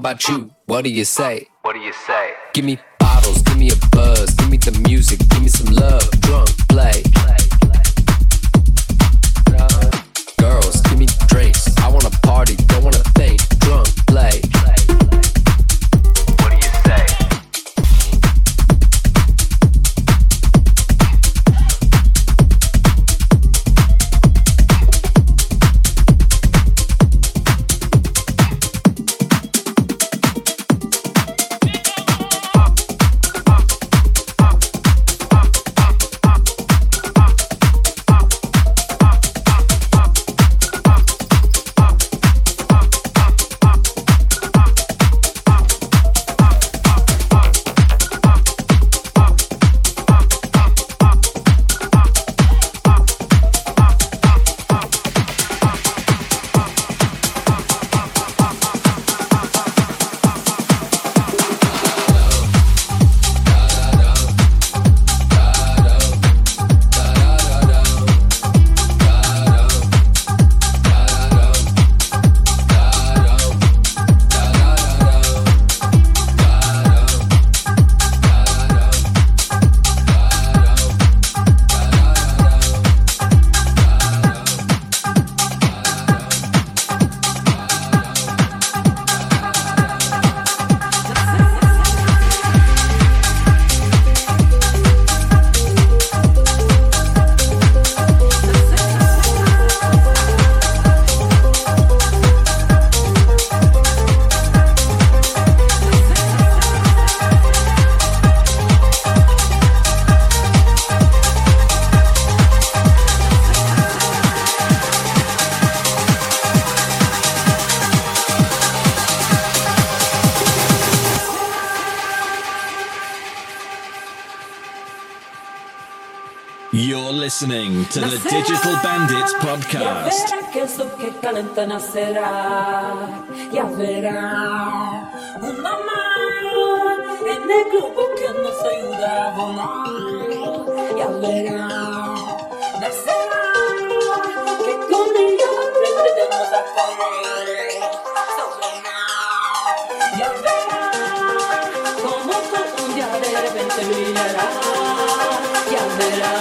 about you? What do you say? What do you say? Give me bottles, give me a buzz, give me the music, give me some love. Drunk, play. To the Digital Bandits podcast. De repente brillará, ya verá.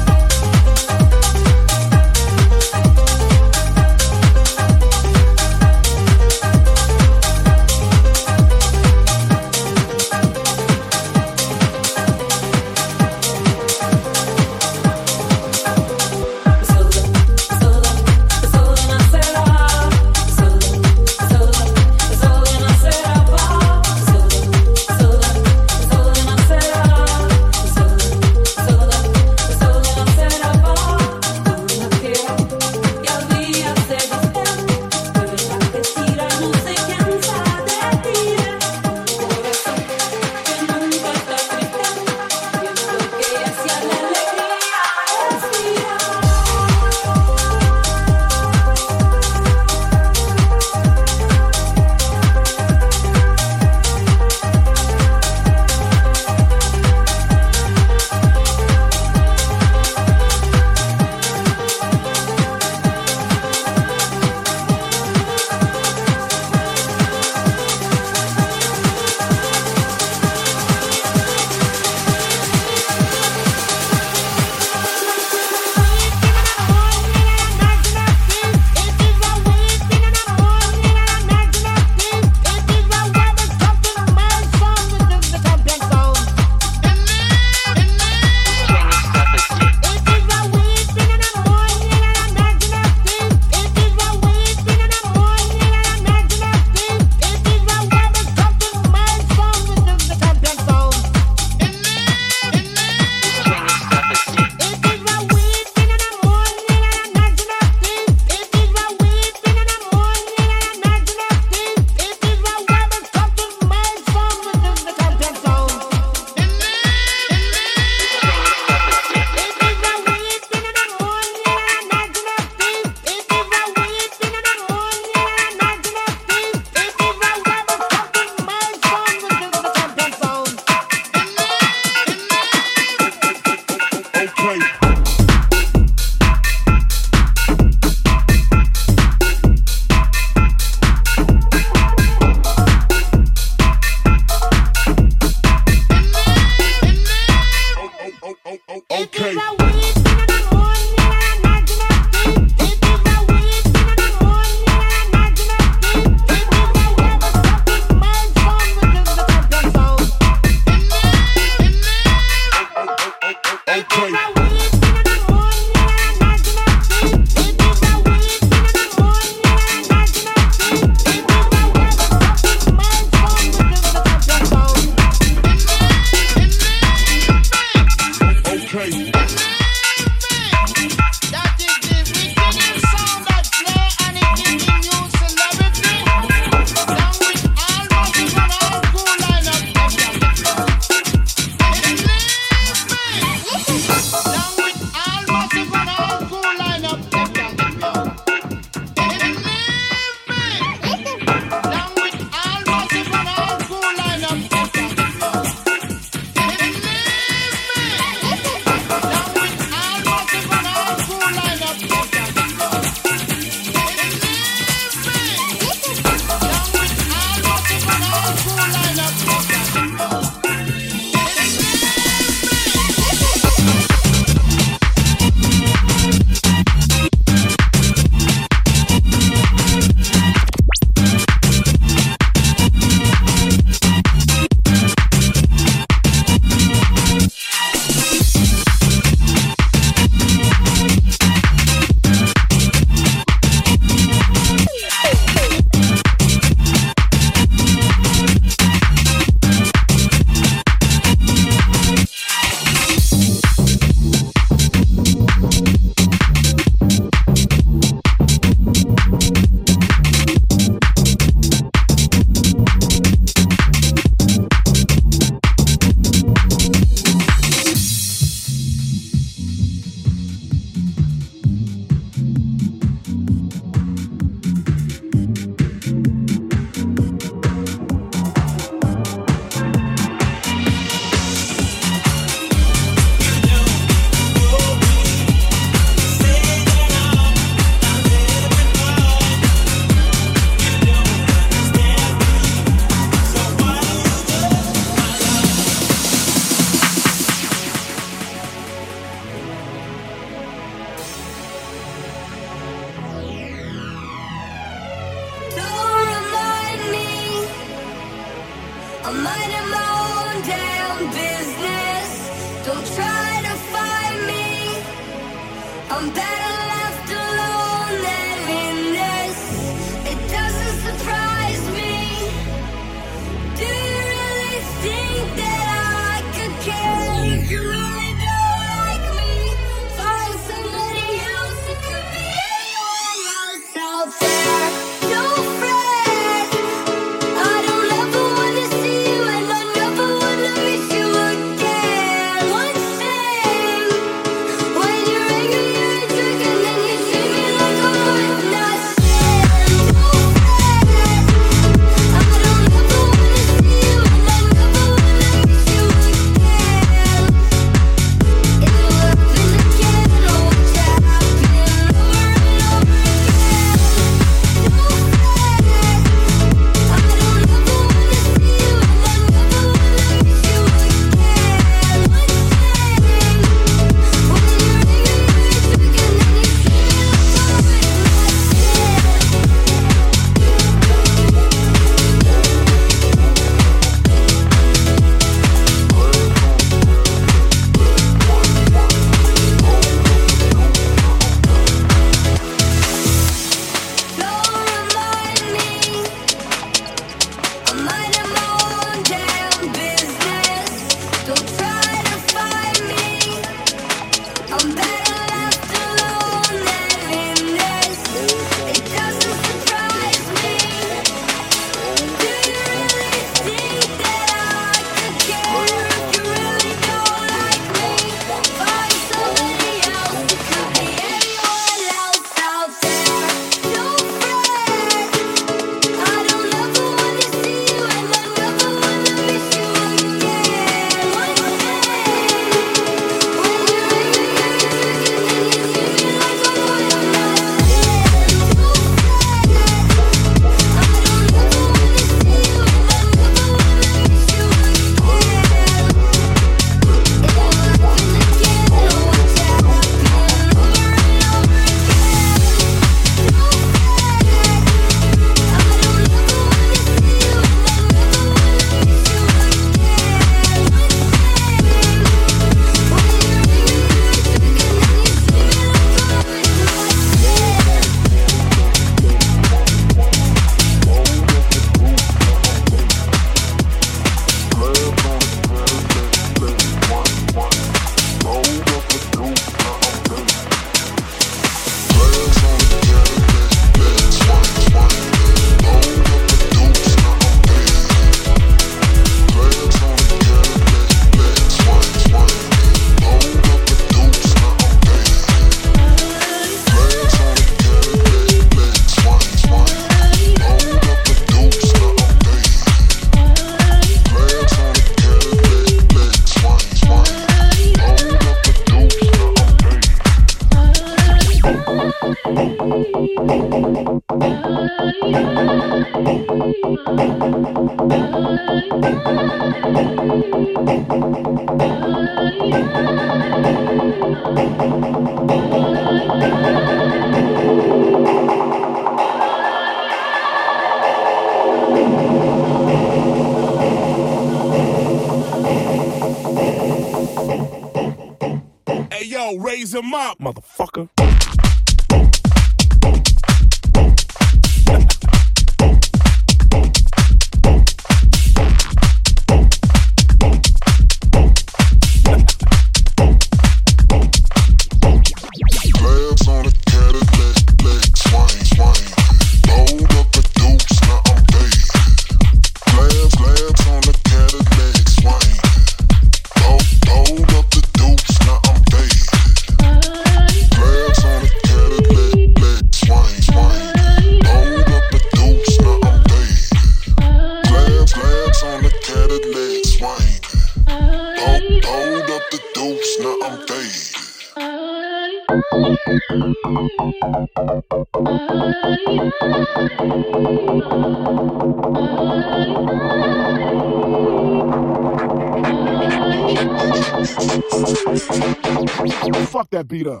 Fuck that beat up.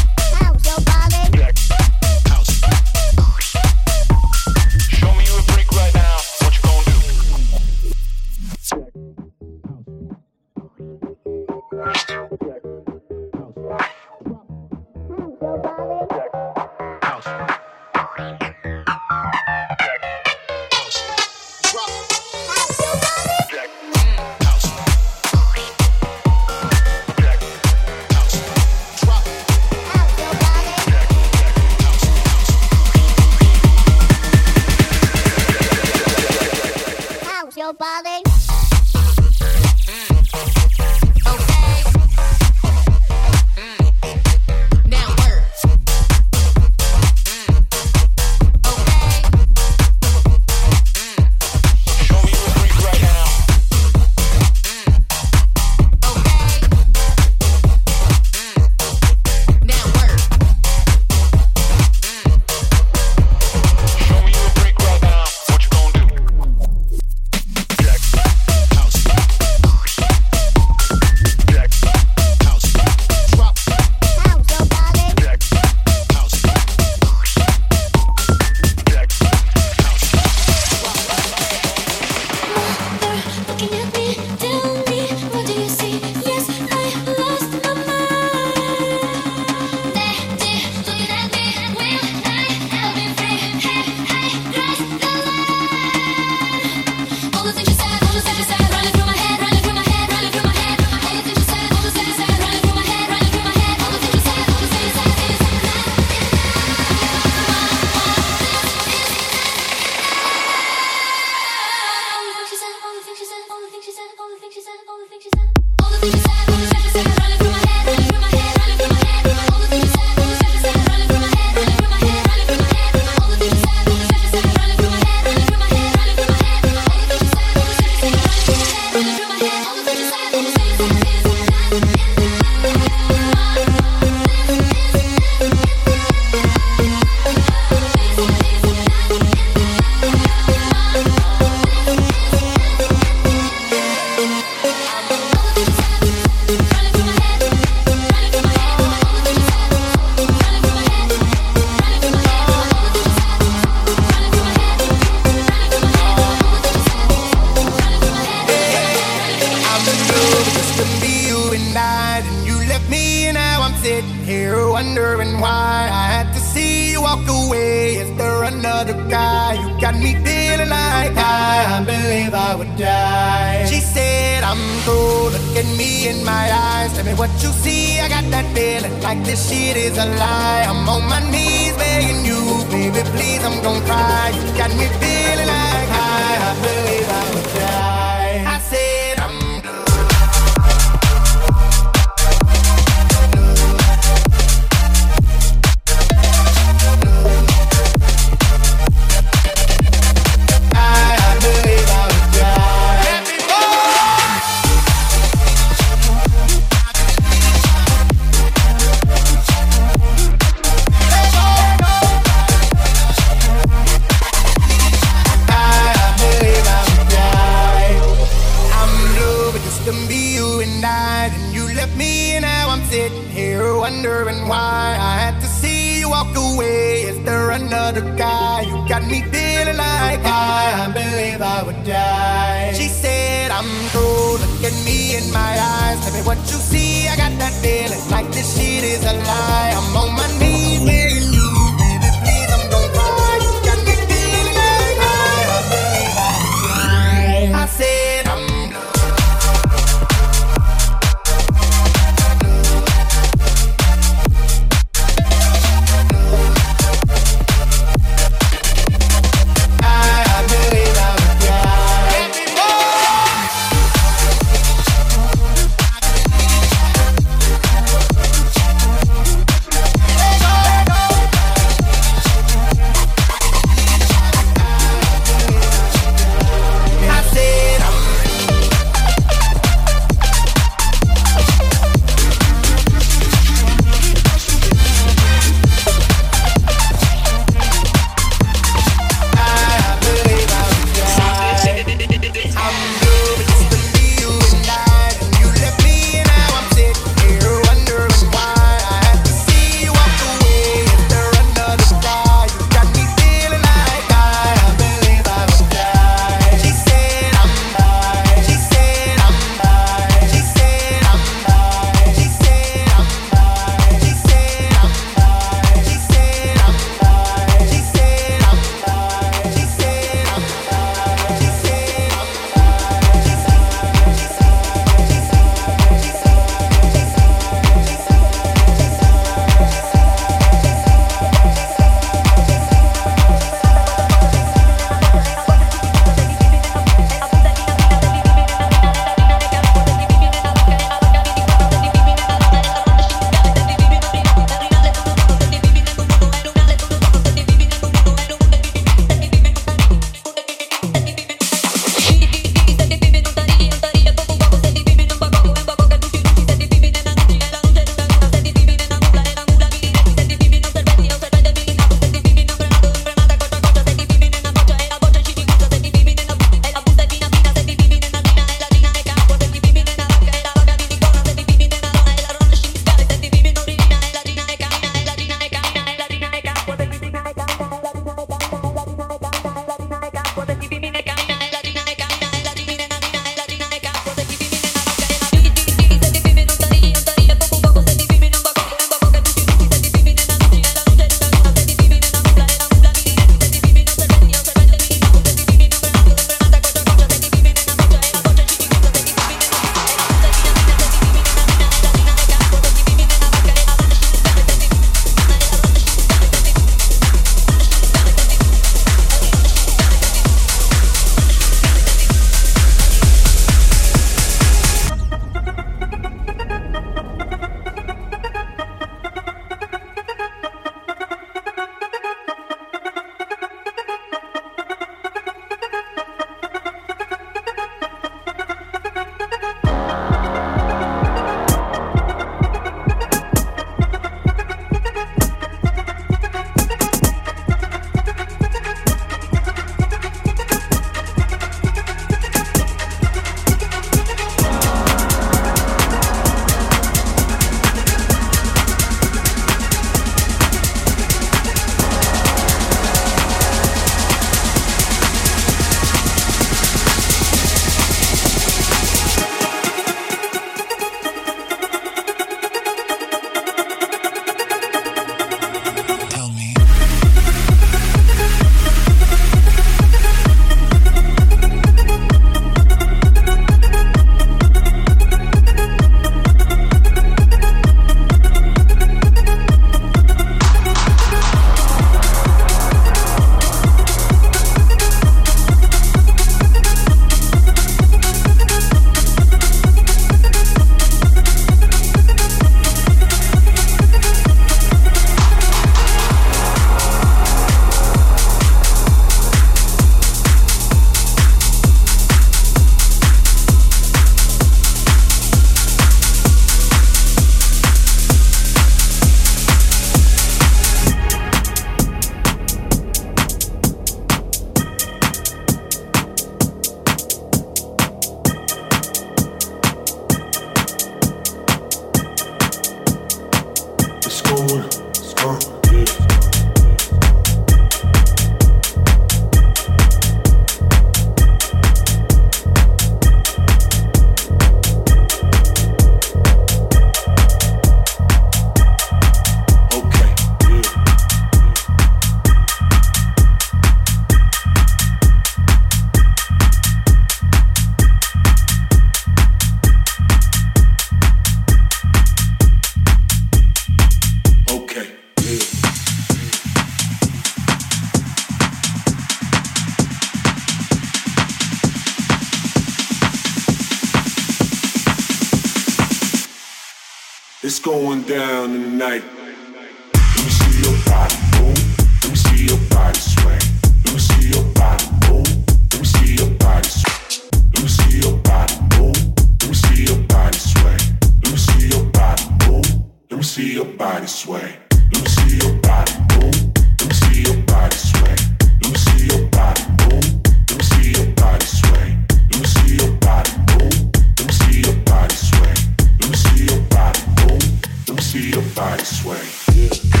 See your body sway. It's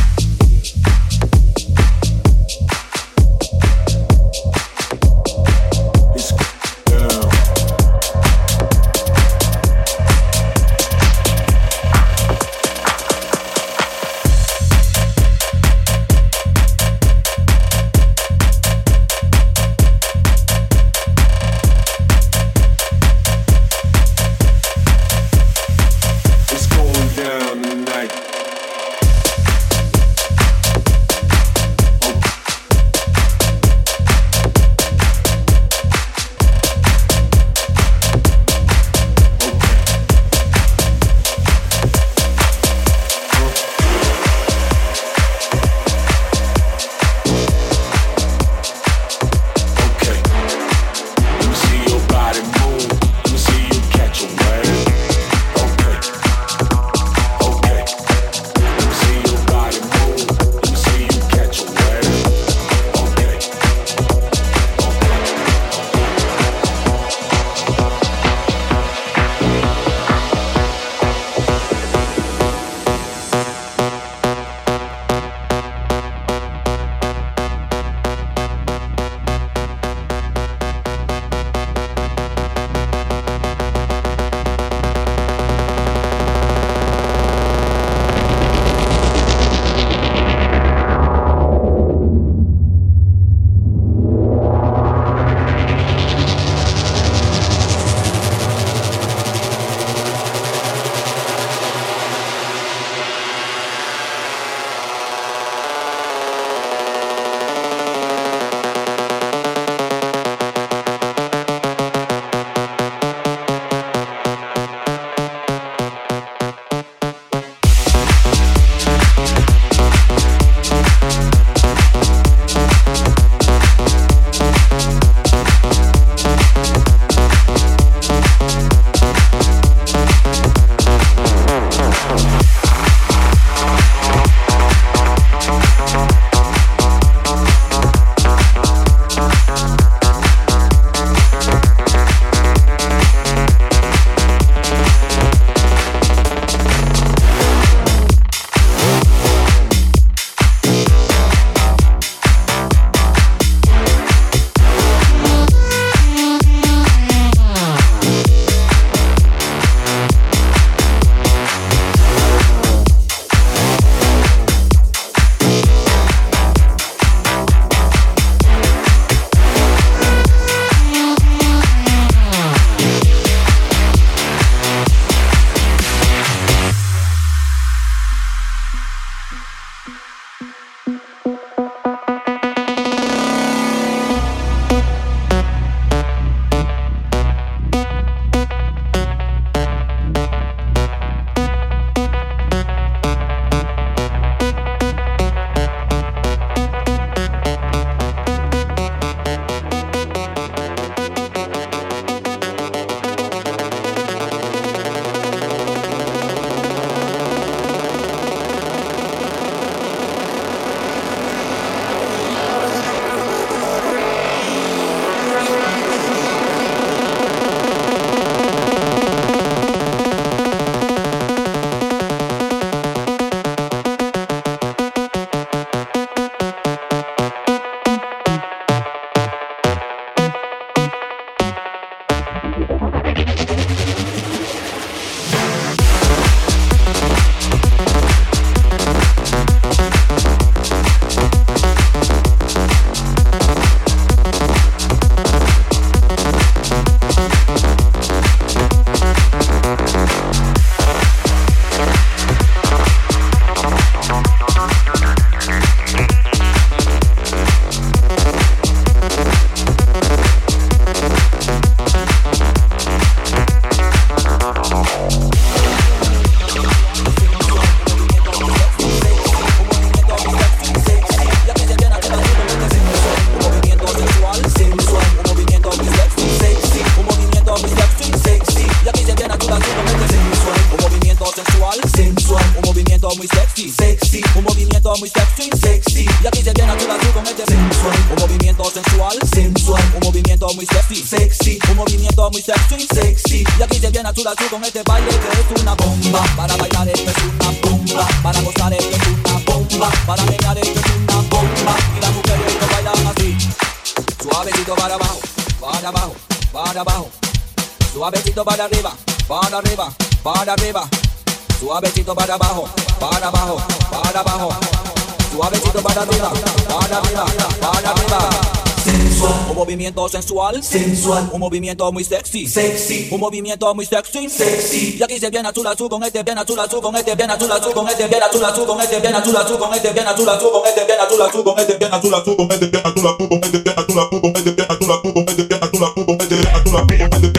sensual. Sensual. Un movimiento muy sexy. Sexy. Un movimiento muy sexy. Sexy. Y aquí se viene azul azul con este bien azul azul con este bien azul azul con este bien azul azul con este bien azul azul con este bien azul azul con este bien azul azul con este bien azul azul con este bien azul azul con este bien azul azul con este bien azul azul con este bien azul azul con este bien azul azul con este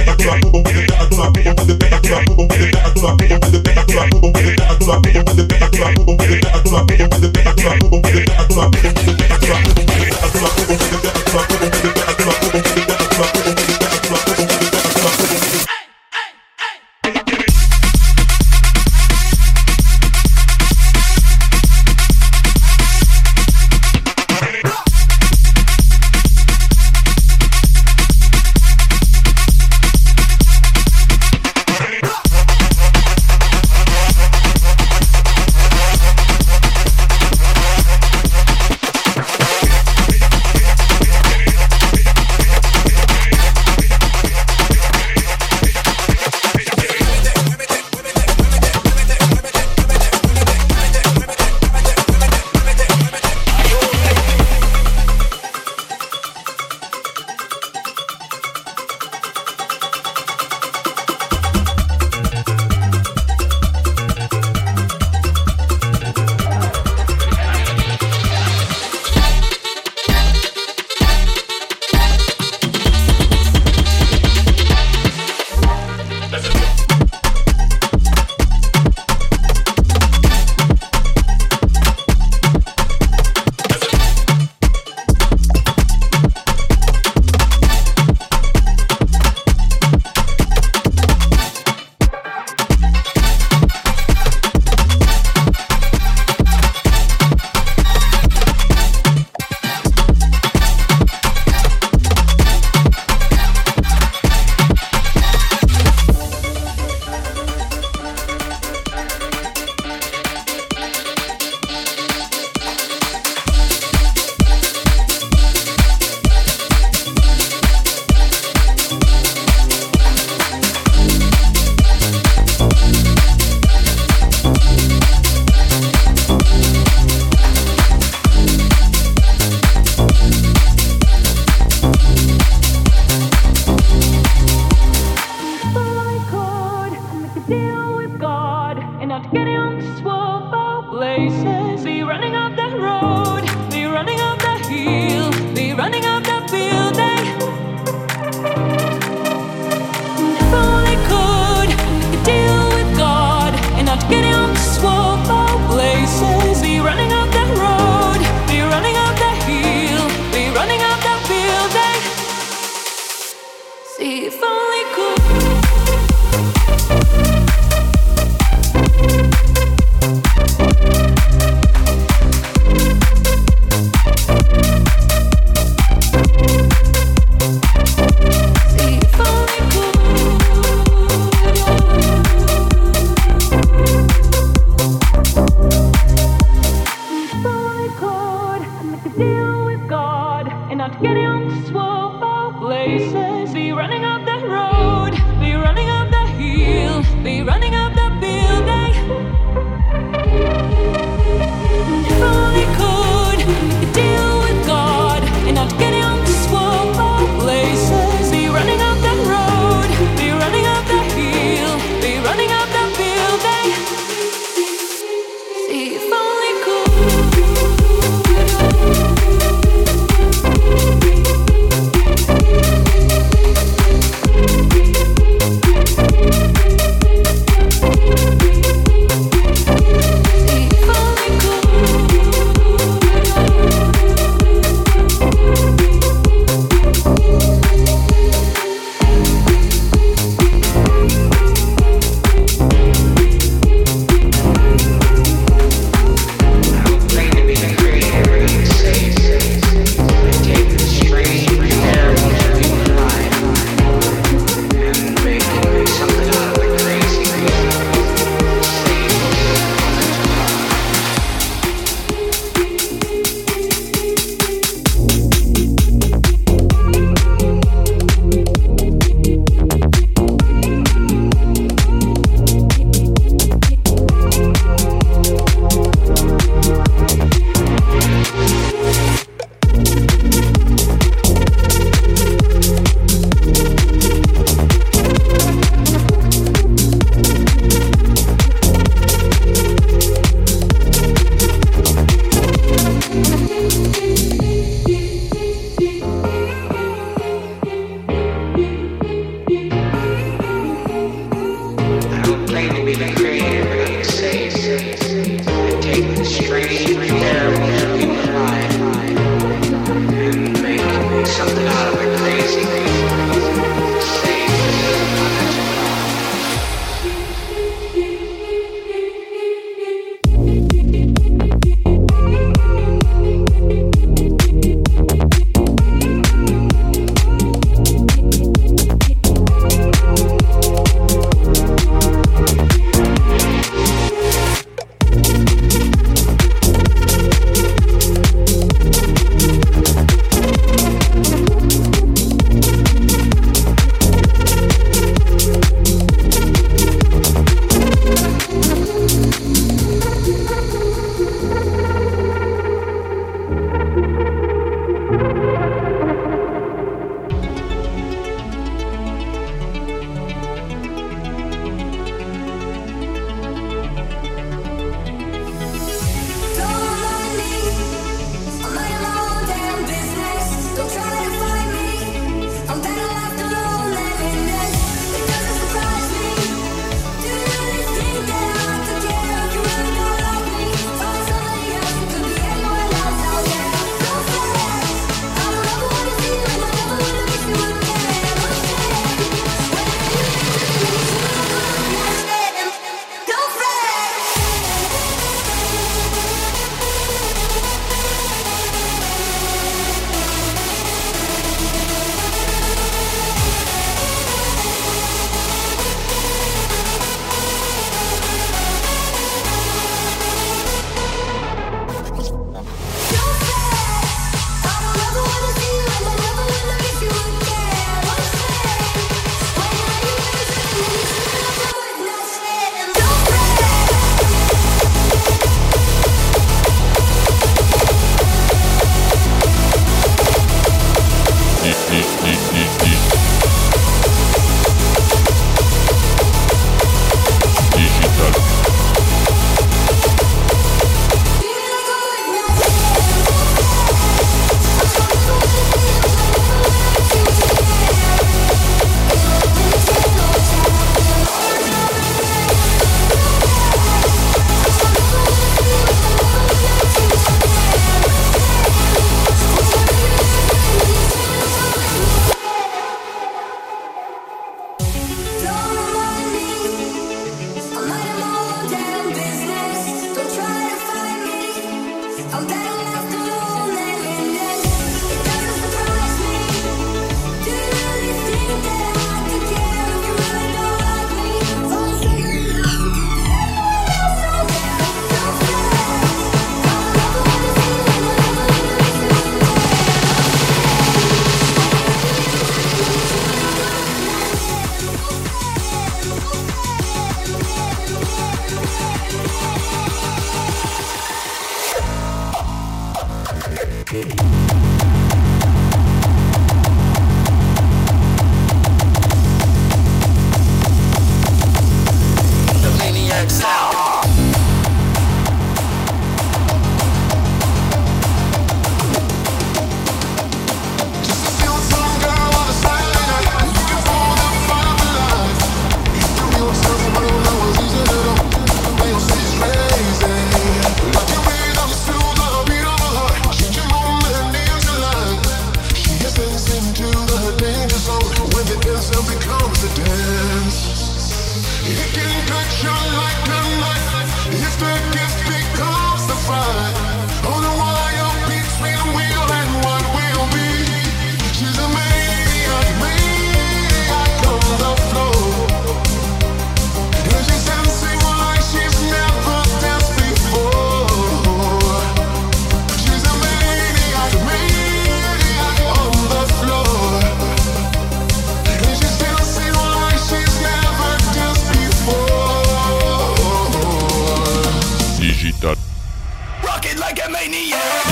it like a maniac.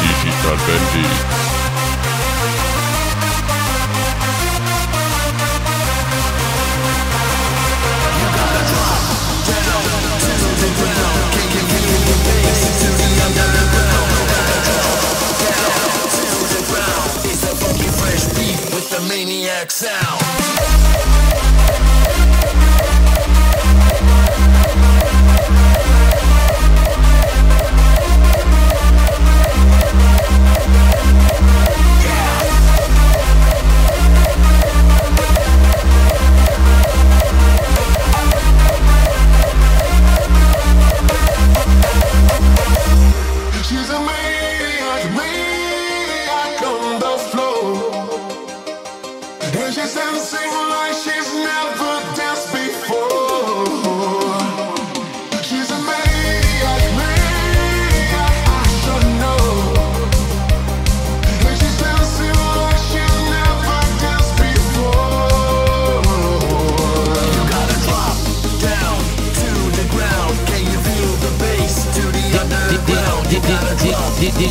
Digital baby. It's a funky fresh beat with the maniac sound.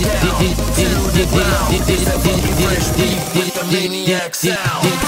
Down to the ground. It's a funky fresh beat with the maniac sound.